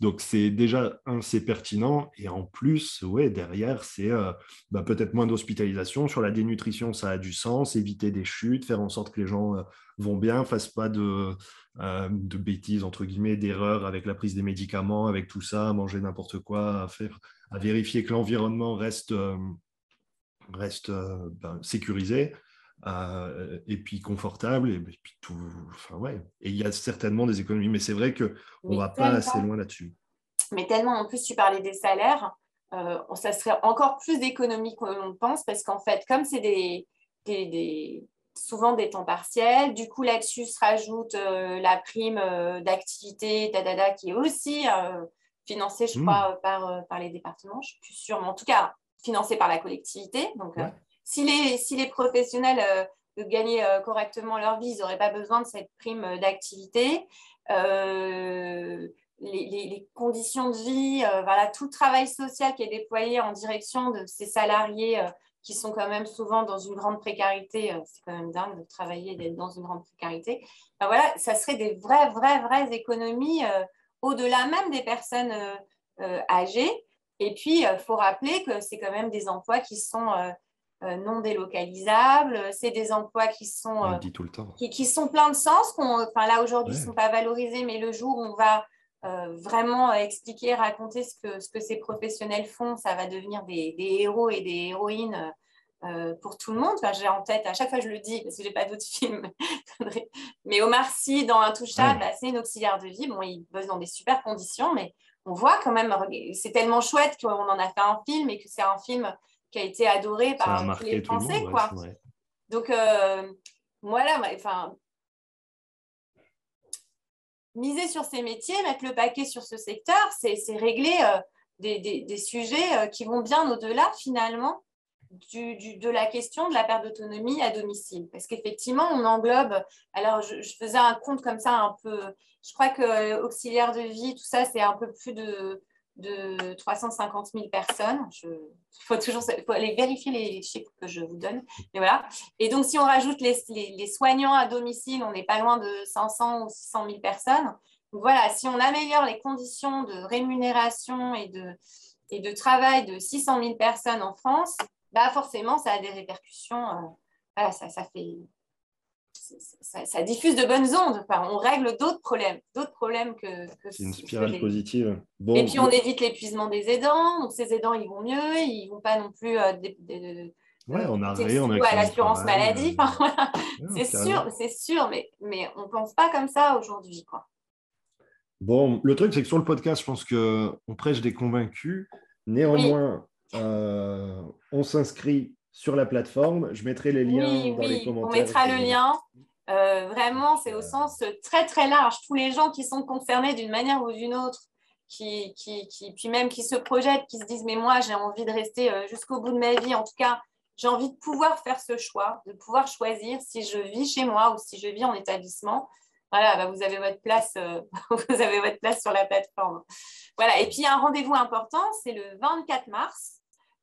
Donc, c'est déjà, un, c'est pertinent. Et en plus, ouais, derrière, c'est euh, bah, peut-être moins d'hospitalisation. Sur la dénutrition, ça a du sens. Éviter des chutes, faire en sorte que les gens euh, vont bien, fassent pas de, de bêtises, entre guillemets, d'erreurs avec la prise des médicaments, avec tout ça, manger n'importe quoi, à, faire, vérifier que l'environnement reste, reste ben, sécurisé. Euh, et puis confortable et, puis tout enfin ouais. Et il y a certainement des économies mais c'est vrai que on va pas assez loin là-dessus. Mais tellement en plus tu parlais des salaires euh, ça serait encore plus d'économies qu'on l'on pense parce qu'en fait comme c'est des, des, souvent des temps partiels du coup là-dessus se rajoute euh, la prime d'activité tadada qui est aussi financée je mmh. crois par, par les départements je suis plus sûre mais en tout cas financée par la collectivité donc si les, si les professionnels euh, gagnaient euh, correctement leur vie, ils n'auraient pas besoin de cette prime euh, d'activité. Les, conditions de vie, voilà, tout le travail social qui est déployé en direction de ces salariés qui sont quand même souvent dans une grande précarité, c'est quand même dingue de travailler et d'être dans une grande précarité. Ben voilà, ça serait des vraies, vraies, vraies économies au-delà même des personnes âgées. Et puis, il faut rappeler que c'est quand même des emplois qui sont euh, non délocalisables. C'est des emplois qui sont, euh, tout le temps. Qui, sont pleins de sens. Enfin, là, aujourd'hui, ils ne sont pas valorisés, mais le jour où on va euh, vraiment expliquer, raconter ce que, ce que ces professionnels font, ça va devenir des, héros et des héroïnes pour tout le monde. J'ai en tête, à chaque fois je le dis, parce que je n'ai pas d'autres films, mais Omar Sy, dans Intouchable, bah, c'est une auxiliaire de vie. Bon, il bosse dans des super conditions, mais on voit quand même, c'est tellement chouette qu'on en a fait un film et que c'est un film qui a été adoré par tous les Français. quoi. Donc, euh, voilà, enfin, miser sur ces métiers, mettre le paquet sur ce secteur, c'est régler euh, des, des, sujets euh, qui vont bien au-delà finalement de la question de la perte d'autonomie à domicile. Parce qu'effectivement, on englobe, alors je, faisais un compte comme ça un peu, je crois que euh, auxiliaire de vie, tout ça, c'est un peu plus de, de 350 000 personnes. Il faut toujours aller vérifier les chiffres que je vous donne. Voilà. Et donc, si on rajoute les, les, soignants à domicile, on n'est pas loin de 500 ou 600 000 personnes. Donc voilà, si on améliore les conditions de rémunération et de, et de travail de 600 000 personnes en France, bah forcément, ça a des répercussions. Euh, voilà, ça, ça fait. Ça, diffuse de bonnes ondes. Enfin, on règle d'autres problèmes, d'autres problèmes que. C'est une spirale positive. et puis on évite l'épuisement des aidants. Donc ces aidants, ils vont mieux, ils vont pas non plus euh, Ouais, on a à l'assurance maladie. c'est sûr, c'est sûr, mais, mais on ne pense pas comme ça aujourd'hui. Quoi. Bon, le truc, c'est que sur le podcast, je pense qu'on prêche des convaincus. Néanmoins, euh, on s'inscrit sur la plateforme. Je mettrai les liens dans les commentaires. On mettra le lien. Euh, vraiment, c'est au sens très très large. Tous les gens qui sont concernés d'une manière ou d'une autre, qui, qui, qui, puis même qui se projettent, qui se disent mais moi j'ai envie de rester euh, jusqu'au bout de ma vie. En tout cas, j'ai envie de pouvoir faire ce choix, de pouvoir choisir si je vis chez moi ou si je vis en établissement. Voilà, bah, vous avez votre place, vous avez votre place sur la plateforme. Voilà. Et puis un rendez-vous important, c'est le 24 mars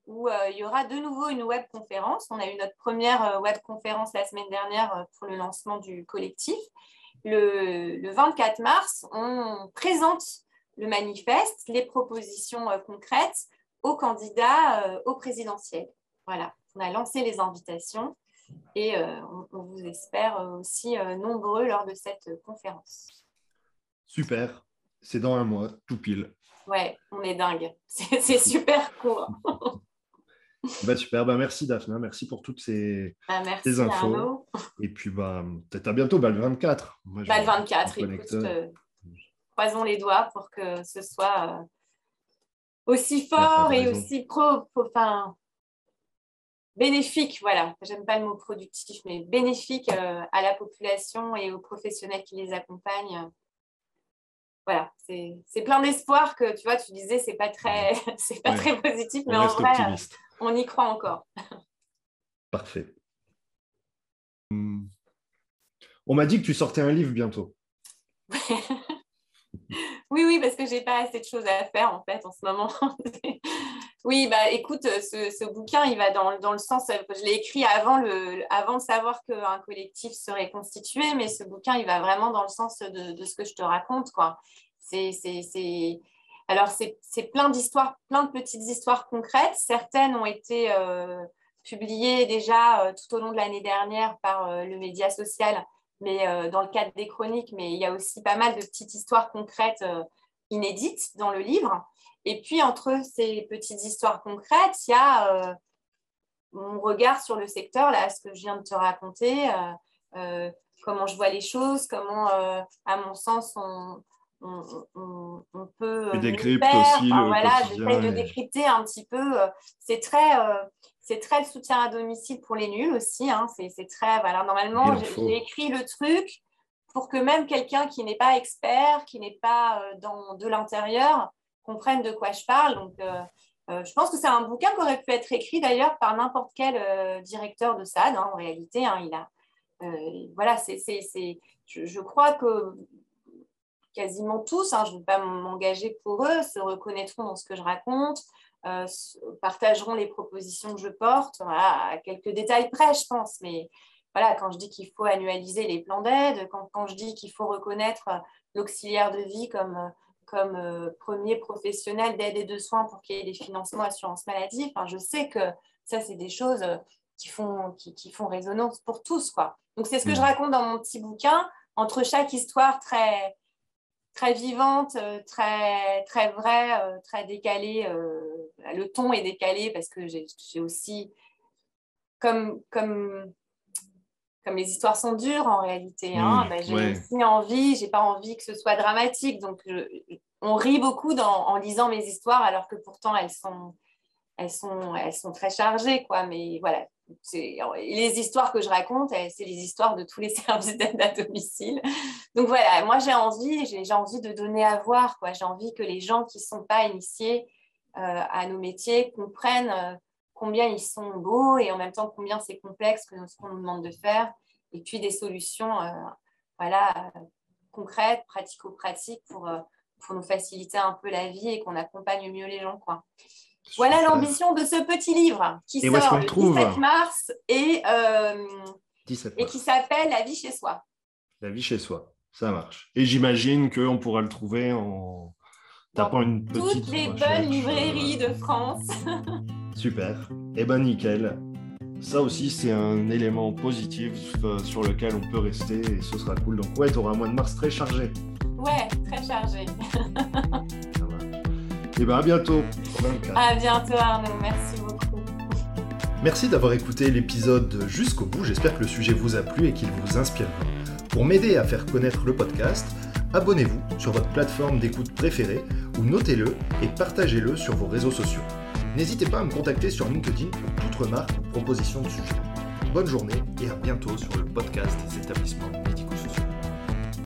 où euh, il y aura de nouveau une web conférence. On a eu notre première euh, web conférence la semaine dernière euh, pour le lancement du collectif. Le, 24 mars, on présente le manifeste, les propositions concrètes aux candidats au présidentiel. Voilà, on a lancé les invitations et on, vous espère aussi nombreux lors de cette conférence. Super, c'est dans un mois, tout pile. Ouais, on est dingue. C'est super court. Bah, super, bah, merci Daphne, merci pour toutes ces, bah, merci, infos. Et puis bah, peut-être à bientôt, bah, le 24. Moi, bah, le 24, écoute, euh, croisons les doigts pour que ce soit euh, aussi fort et aussi pro, enfin, bénéfique, voilà, j'aime pas le mot productif, mais bénéfique euh, à la population et aux professionnels qui les accompagnent. Voilà, c'est plein d'espoir que tu vois, tu disais, c'est pas très, c'est pas très positif, mais en vrai, on y croit encore. Parfait. Hmm. On m'a dit que tu sortais un livre bientôt. oui, oui, parce que j'ai pas assez de choses à faire en fait en ce moment. oui, bah écoute, ce, bouquin, il va dans, dans le sens, je l'ai écrit avant, le, avant de savoir qu'un collectif serait constitué, mais ce bouquin, il va vraiment dans le sens de, de ce que je te raconte, quoi. C'est alors, c'est plein d'histoires, plein de petites histoires concrètes. Certaines ont été euh, publiées déjà euh, tout au long de l'année dernière par euh, le média social, mais dans le cadre des chroniques. Mais il y a aussi pas mal de petites histoires concrètes inédites dans le livre. Et puis, entre ces petites histoires concrètes, il y a mon regard sur le secteur, là, ce que je viens de te raconter, comment je vois les choses, comment, à mon sens, on on, peut. Et décrypte aussi. voilà, j'essaie de décrypter un petit peu. Euh, c'est très, euh, c'est très le soutien à domicile pour les nuls aussi. Hein, c'est très. Voilà, normalement, j'ai écrit le truc pour que même quelqu'un qui n'est pas expert, qui n'est pas euh, dans de l'intérieur, comprenne de quoi je parle. Donc, je pense que c'est un bouquin qui aurait pu être écrit d'ailleurs par n'importe quel directeur de SAD. Hein, en réalité, hein, il a. voilà, c'est, je, je, crois que quasiment tous, hein, je ne veux pas m'engager pour eux, se reconnaîtront dans ce que je raconte, euh, partageront les propositions que je porte, à quelques détails près, je pense, mais voilà, quand je dis qu'il faut annualiser les plans d'aide, quand, je dis qu'il faut reconnaître l'auxiliaire de vie comme, comme euh, premier professionnel d'aide et de soins pour qu'il y ait des financements assurance maladie, enfin, je sais que ça, c'est des choses qui font, qui, qui, font résonance pour tous. Quoi. Donc, c'est ce que je mmh. raconte dans mon petit bouquin. Entre chaque histoire très, très vivante, euh, très, très vraie, euh, très décalée. Euh, le ton est décalé parce que j'ai aussi, comme, comme, comme les histoires sont dures en réalité, hein, bah, j'ai aussi envie, j'ai pas envie que ce soit dramatique. Donc, on rit beaucoup en lisant mes histoires alors que pourtant elles sont, elles sont, elles sont très chargées. Quoi. Mais voilà, les histoires que je raconte, c'est les histoires de tous les services d'aide à domicile. Donc voilà, moi j'ai envie, j'ai envie de donner à voir. J'ai envie que les gens qui ne sont pas initiés euh, à nos métiers comprennent, euh, combien ils sont beaux et en même temps combien c'est complexe que ce qu'on nous demande de faire. Et puis des solutions euh, voilà, concrètes, pratico-pratiques pour, pour nous faciliter un peu la vie et qu'on accompagne mieux les gens. Quoi. Voilà l'ambition de ce petit livre qui sort le 17 mars et, et qui s'appelle La vie chez soi. La vie chez soi, ça marche. Et j'imagine qu'on pourra le trouver en tapant une petite. Toutes les bonnes librairies de France. Super. Eh ben nickel. Ça aussi, c'est un élément positif euh, sur lequel on peut rester et ce sera cool. Donc ouais, tu auras un mois de mars très chargé. Ouais, très chargé. Et eh ben à bientôt. À bientôt Arnaud, merci beaucoup. Merci d'avoir écouté l'épisode jusqu'au bout. J'espère que le sujet vous a plu et qu'il vous inspire. Pour m'aider à faire connaître le podcast, abonnez-vous sur votre plateforme d'écoute préférée ou notez-le et partagez-le sur vos réseaux sociaux. N'hésitez pas à me contacter sur LinkedIn pour toute remarque ou proposition de sujet. Bonne journée et à bientôt sur le podcast des établissements